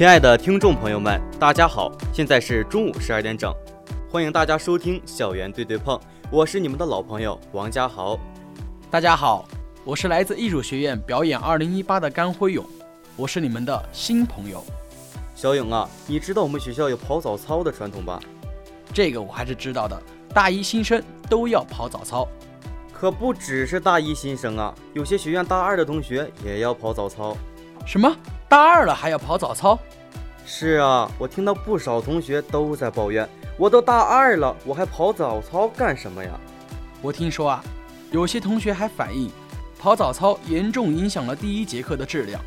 亲爱的听众朋友们，大家好，现在是中午十二点整，欢迎大家收听校园对对碰，我是你们的老朋友王家豪。大家好，我是来自艺术学院表演二零一八的甘辉勇，我是你们的新朋友。小勇啊，你知道我们学校有跑早操的传统吧？这个我还是知道的，大一新生都要跑早操。可不只是大一新生啊，有些学院大二的同学也要跑早操。什么？大二了还要跑早操？是啊，我听到不少同学都在抱怨，我都大二了，我还跑早操干什么呀？我听说啊，有些同学还反映，跑早操严重影响了第一节课的质量。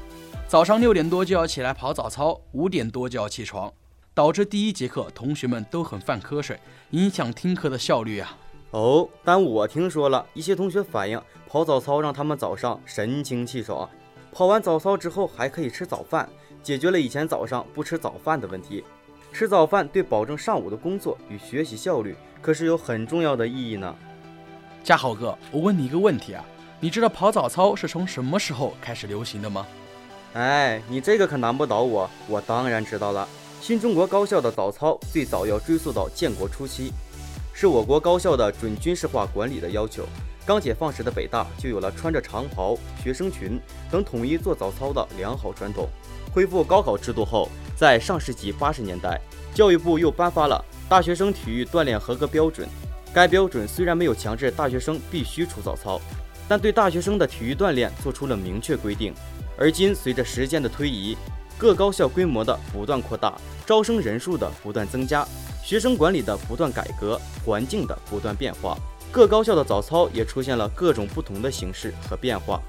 早上六点多就要起来跑早操，五点多就要起床，导致第一节课同学们都很犯瞌睡，影响听课的效率啊。哦，但我听说了一些同学反映，跑早操让他们早上神清气爽。跑完早操之后还可以吃早饭，解决了以前早上不吃早饭的问题。吃早饭对保证上午的工作与学习效率可是有很重要的意义呢。嘉豪哥，我问你一个问题啊，你知道跑早操是从什么时候开始流行的吗？哎，你这个可难不倒我，我当然知道了。新中国高校的早操最早要追溯到建国初期，是我国高校的准军事化管理的要求。刚解放时的北大就有了穿着长袍、学生裙等统一做早操的良好传统。恢复高考制度后，在上世纪八十年代，教育部又颁发了大学生体育锻炼合格标准。该标准虽然没有强制大学生必须出早操，但对大学生的体育锻炼做出了明确规定。而今，随着时间的推移，各高校规模的不断扩大，招生人数的不断增加，学生管理的不断改革，环境的不断变化。各高校的早操也出现了各种不同的形式和变化。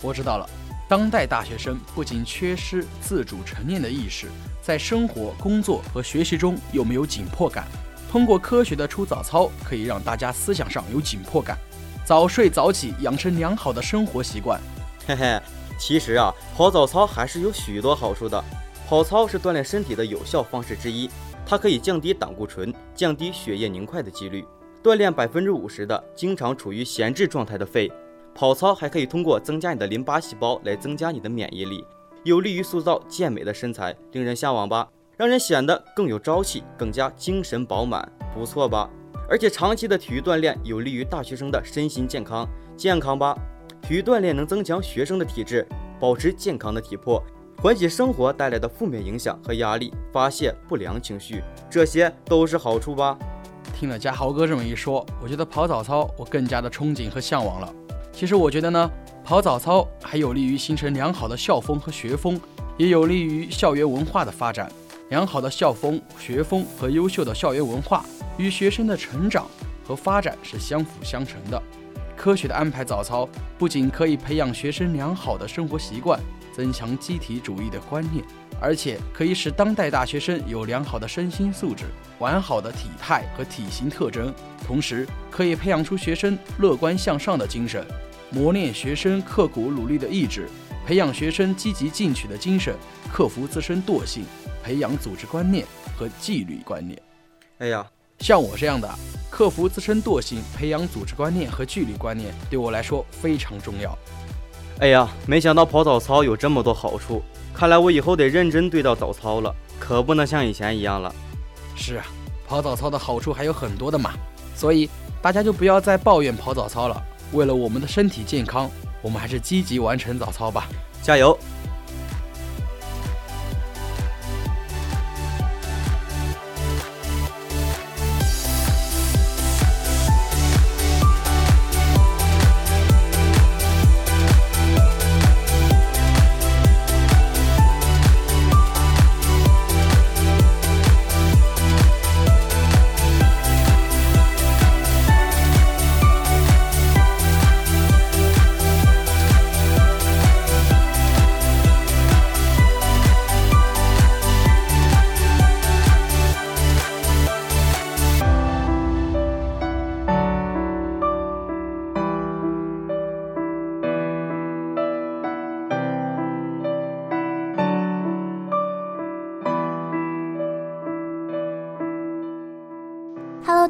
我知道了，当代大学生不仅缺失自主成念的意识，在生活、工作和学习中又没有紧迫感。通过科学的出早操，可以让大家思想上有紧迫感，早睡早起，养成良好的生活习惯。嘿嘿，其实啊，跑早操还是有许多好处的。跑操是锻炼身体的有效方式之一，它可以降低胆固醇，降低血液凝块的几率。锻炼百分之五十的经常处于闲置状态的肺，跑操还可以通过增加你的淋巴细胞来增加你的免疫力，有利于塑造健美的身材，令人向往吧？让人显得更有朝气，更加精神饱满，不错吧？而且长期的体育锻炼有利于大学生的身心健康，健康吧？体育锻炼能增强学生的体质，保持健康的体魄，缓解生活带来的负面影响和压力，发泄不良情绪，这些都是好处吧？听了嘉豪哥这么一说，我觉得跑早操我更加的憧憬和向往了。其实我觉得呢，跑早操还有利于形成良好的校风和学风，也有利于校园文化的发展。良好的校风、学风和优秀的校园文化与学生的成长和发展是相辅相成的。科学的安排早操，不仅可以培养学生良好的生活习惯，增强集体主义的观念。而且可以使当代大学生有良好的身心素质、完好的体态和体型特征，同时可以培养出学生乐观向上的精神，磨练学生刻苦努力的意志，培养学生积极进取的精神，克服自身惰性，培养组织观念和纪律观念。哎呀，像我这样的，克服自身惰性，培养组织观念和纪律观念，对我来说非常重要。哎呀，没想到跑早操有这么多好处。看来我以后得认真对待早操了，可不能像以前一样了。是啊，跑早操的好处还有很多的嘛，所以大家就不要再抱怨跑早操了。为了我们的身体健康，我们还是积极完成早操吧，加油！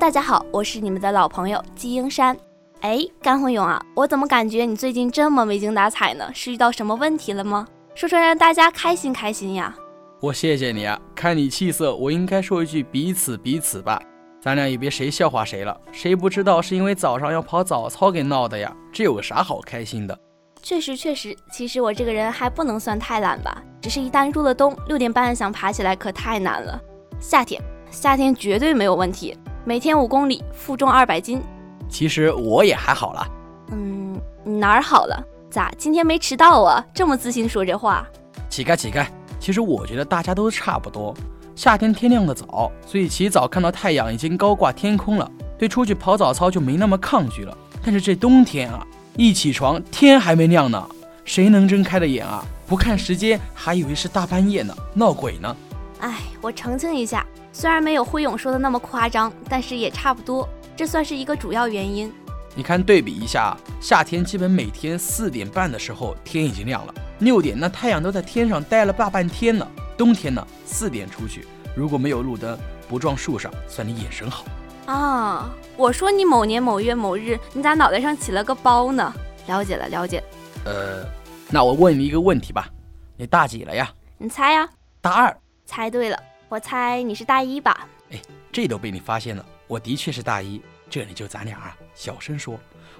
大家好，我是你们的老朋友季英山。哎，甘红勇啊，我怎么感觉你最近这么没精打采呢？是遇到什么问题了吗？说说让大家开心开心呀。我谢谢你啊！看你气色，我应该说一句彼此彼此吧。咱俩也别谁笑话谁了，谁不知道是因为早上要跑早操给闹的呀？这有啥好开心的？确实确实，其实我这个人还不能算太懒吧，只是一旦入了冬，六点半想爬起来可太难了。夏天，夏天绝对没有问题，每天五公里，负重二百斤。其实我也还好了。嗯，哪儿好了？咋今天没迟到啊？这么自信说这话？乞丐乞丐。其实我觉得大家都差不多。夏天天亮的早，所以起早看到太阳已经高挂天空了，对出去跑早操就没那么抗拒了。但是这冬天啊，一起床天还没亮呢，谁能睁开的眼啊？不看时间还以为是大半夜呢，闹鬼呢。哎，我澄清一下，虽然没有辉勇说的那么夸张，但是也差不多，这算是一个主要原因。你看对比一下，夏天基本每天四点半的时候天已经亮了。六点，那太阳都在天上待了大半天了。冬天呢，四点出去，如果没有路灯，不撞树上，算你眼神好啊。我说你某年某月某日，你咋脑袋上起了个包呢？了解了，了解。呃，那我问你一个问题吧，你大几了呀？你猜呀？大二。猜对了，我猜你是大一吧？哎，这都被你发现了，我的确是大一。这里就咱俩啊，小声说，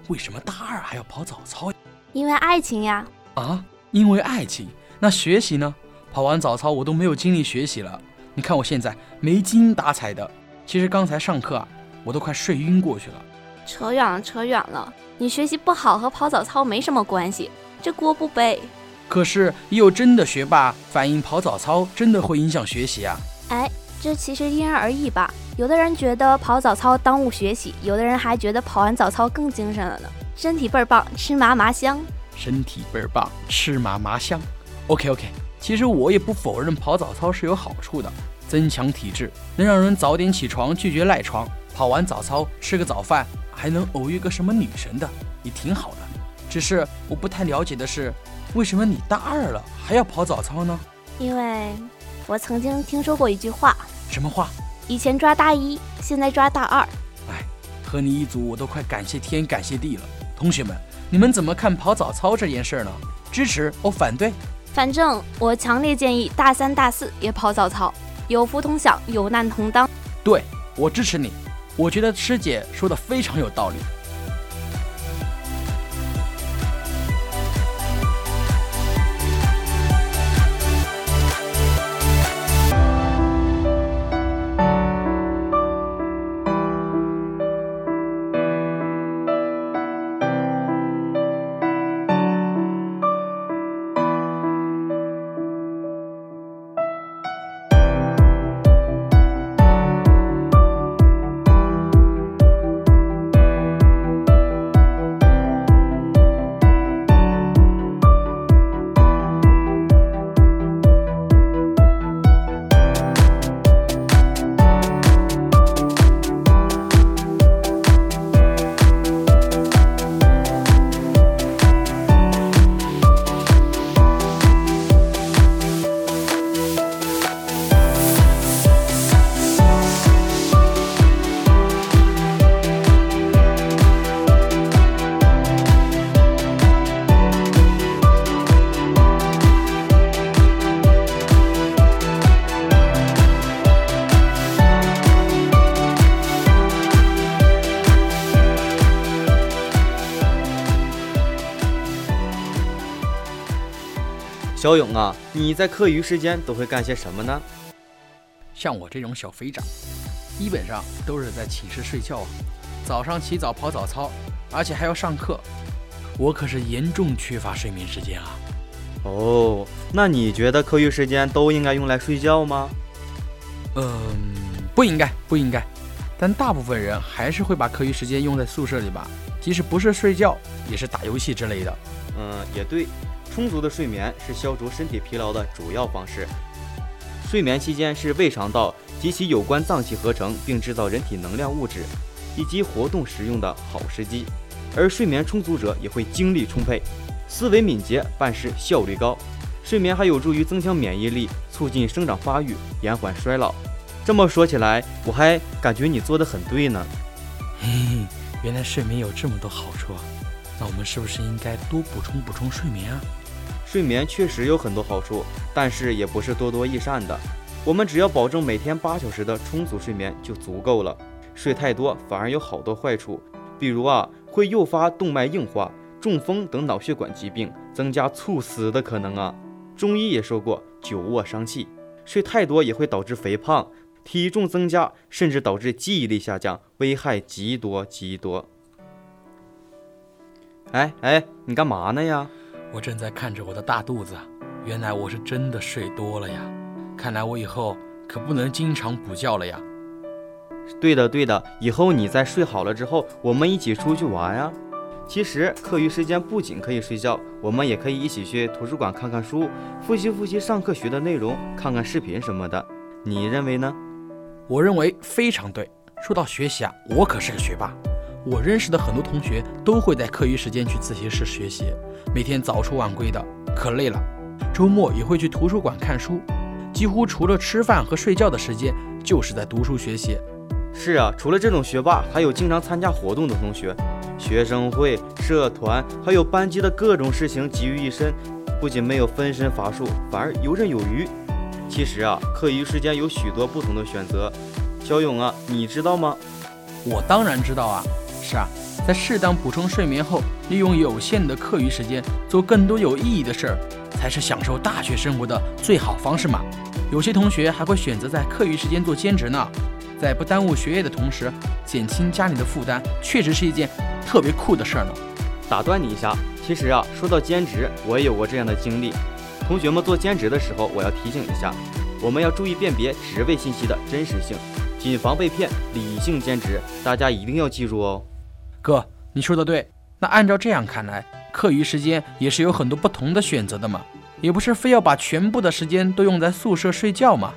为什么大二还要跑早操？因为爱情呀。啊？因为爱情，那学习呢？跑完早操我都没有精力学习了。你看我现在没精打采的。其实刚才上课啊，我都快睡晕过去了。扯远了，扯远了。你学习不好和跑早操没什么关系，这锅不背。可是也有真的学霸反映跑早操真的会影响学习啊。哎，这其实因人而异吧。有的人觉得跑早操耽误学习，有的人还觉得跑完早操更精神了呢，身体倍儿棒，吃嘛嘛香。身体倍儿棒，吃嘛嘛香。OK OK，其实我也不否认跑早操是有好处的，增强体质，能让人早点起床，拒绝赖床。跑完早操吃个早饭，还能偶遇个什么女神的，也挺好的。只是我不太了解的是，为什么你大二了还要跑早操呢？因为我曾经听说过一句话。什么话？以前抓大一，现在抓大二。哎，和你一组，我都快感谢天感谢地了。同学们。你们怎么看跑早操这件事呢？支持或反对？反正我强烈建议大三、大四也跑早操，有福同享，有难同当。对我支持你，我觉得师姐说的非常有道理。小勇啊，你在课余时间都会干些什么呢？像我这种小肥宅，基本上都是在寝室睡觉啊。早上起早跑早操，而且还要上课，我可是严重缺乏睡眠时间啊。哦，那你觉得课余时间都应该用来睡觉吗？嗯，不应该，不应该。但大部分人还是会把课余时间用在宿舍里吧，即使不是睡觉，也是打游戏之类的。嗯，也对。充足的睡眠是消除身体疲劳的主要方式。睡眠期间是胃肠道及其有关脏器合成并制造人体能量物质以及活动使用的好时机，而睡眠充足者也会精力充沛、思维敏捷、办事效率高。睡眠还有助于增强免疫力，促进生长发育，延缓衰老。这么说起来，我还感觉你做的很对呢。嘿嘿，原来睡眠有这么多好处啊！那我们是不是应该多补充补充睡眠啊？睡眠确实有很多好处，但是也不是多多益善的。我们只要保证每天八小时的充足睡眠就足够了。睡太多反而有好多坏处，比如啊，会诱发动脉硬化、中风等脑血管疾病，增加猝死的可能啊。中医也说过，久卧伤气，睡太多也会导致肥胖、体重增加，甚至导致记忆力下降，危害极多极多。哎哎，你干嘛呢呀？我正在看着我的大肚子，原来我是真的睡多了呀。看来我以后可不能经常补觉了呀。对的对的，以后你在睡好了之后，我们一起出去玩呀。其实课余时间不仅可以睡觉，我们也可以一起去图书馆看看书，复习复习上课学的内容，看看视频什么的。你认为呢？我认为非常对。说到学习啊，我可是个学霸。我认识的很多同学都会在课余时间去自习室学习，每天早出晚归的，可累了。周末也会去图书馆看书，几乎除了吃饭和睡觉的时间，就是在读书学习。是啊，除了这种学霸，还有经常参加活动的同学，学生会、社团，还有班级的各种事情集于一身，不仅没有分身乏术，反而游刃有余。其实啊，课余时间有许多不同的选择。小勇啊，你知道吗？我当然知道啊。是啊，在适当补充睡眠后，利用有限的课余时间做更多有意义的事儿，才是享受大学生活的最好方式嘛。有些同学还会选择在课余时间做兼职呢。在不耽误学业的同时，减轻家里的负担，确实是一件特别酷的事儿呢。打断你一下，其实啊，说到兼职，我也有过这样的经历。同学们做兼职的时候，我要提醒一下，我们要注意辨别职位信息的真实性，谨防被骗，理性兼职，大家一定要记住哦。哥，你说的对。那按照这样看来，课余时间也是有很多不同的选择的嘛，也不是非要把全部的时间都用在宿舍睡觉嘛。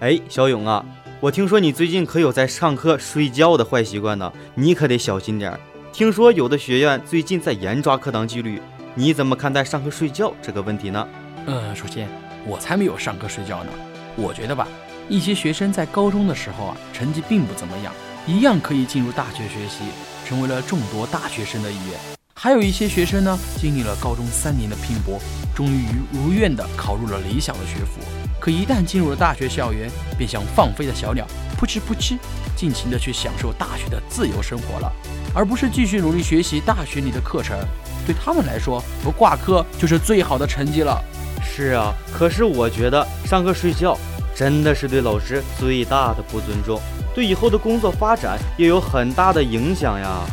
哎，小勇啊。我听说你最近可有在上课睡觉的坏习惯呢，你可得小心点儿。听说有的学院最近在严抓课堂纪律，你怎么看待上课睡觉这个问题呢？呃，首先我才没有上课睡觉呢。我觉得吧，一些学生在高中的时候啊，成绩并不怎么样，一样可以进入大学学习，成为了众多大学生的一员。还有一些学生呢，经历了高中三年的拼搏，终于如愿的考入了理想的学府。可一旦进入了大学校园，便像放飞的小鸟，扑哧扑哧，尽情的去享受大学的自由生活了，而不是继续努力学习大学里的课程。对他们来说，不挂科就是最好的成绩了。是啊，可是我觉得上课睡觉真的是对老师最大的不尊重，对以后的工作发展也有很大的影响呀。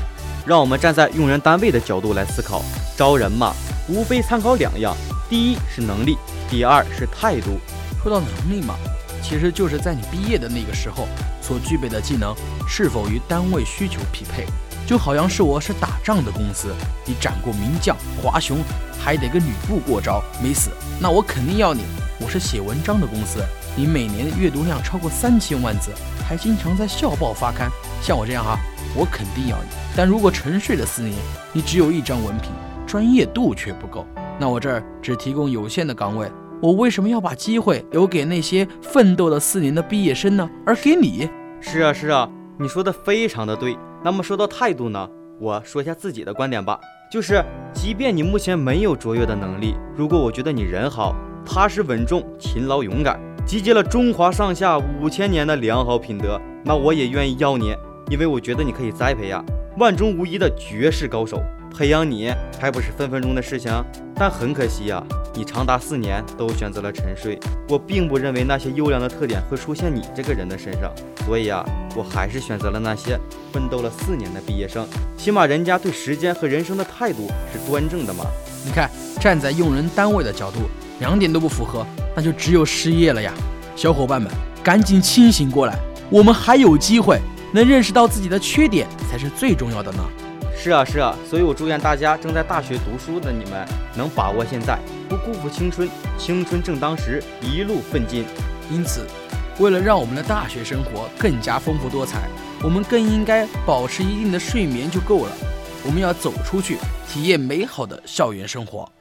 让我们站在用人单位的角度来思考，招人嘛，无非参考两样，第一是能力，第二是态度。说到能力嘛，其实就是在你毕业的那个时候所具备的技能是否与单位需求匹配。就好像是我是打仗的公司，你斩过名将华雄，还得跟吕布过招没死，那我肯定要你。我是写文章的公司，你每年的阅读量超过三千万字，还经常在校报发刊，像我这样哈，我肯定要你。但如果沉睡了四年，你只有一张文凭，专业度却不够，那我这儿只提供有限的岗位。我为什么要把机会留给那些奋斗了四年的毕业生呢？而给你？是啊，是啊，你说的非常的对。那么说到态度呢？我说一下自己的观点吧，就是即便你目前没有卓越的能力，如果我觉得你人好、踏实稳重、勤劳勇敢，集结了中华上下五千年的良好品德，那我也愿意要你，因为我觉得你可以栽培呀，万中无一的绝世高手。培养你还不是分分钟的事情，但很可惜呀，你长达四年都选择了沉睡。我并不认为那些优良的特点会出现你这个人的身上，所以啊，我还是选择了那些奋斗了四年的毕业生，起码人家对时间和人生的态度是端正的嘛。你看，站在用人单位的角度，两点都不符合，那就只有失业了呀。小伙伴们，赶紧清醒过来，我们还有机会，能认识到自己的缺点才是最重要的呢。是啊是啊，所以我祝愿大家正在大学读书的你们能把握现在，不辜负青春，青春正当时，一路奋进。因此，为了让我们的大学生活更加丰富多彩，我们更应该保持一定的睡眠就够了。我们要走出去，体验美好的校园生活。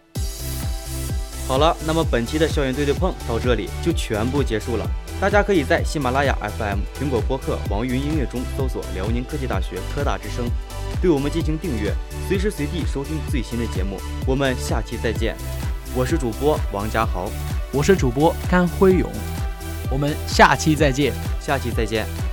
好了，那么本期的校园对对碰到这里就全部结束了。大家可以在喜马拉雅 FM、苹果播客、网易云音乐中搜索“辽宁科技大学科大之声”。对我们进行订阅，随时随地收听最新的节目。我们下期再见。我是主播王家豪，我是主播甘辉勇，我们下期再见，下期再见。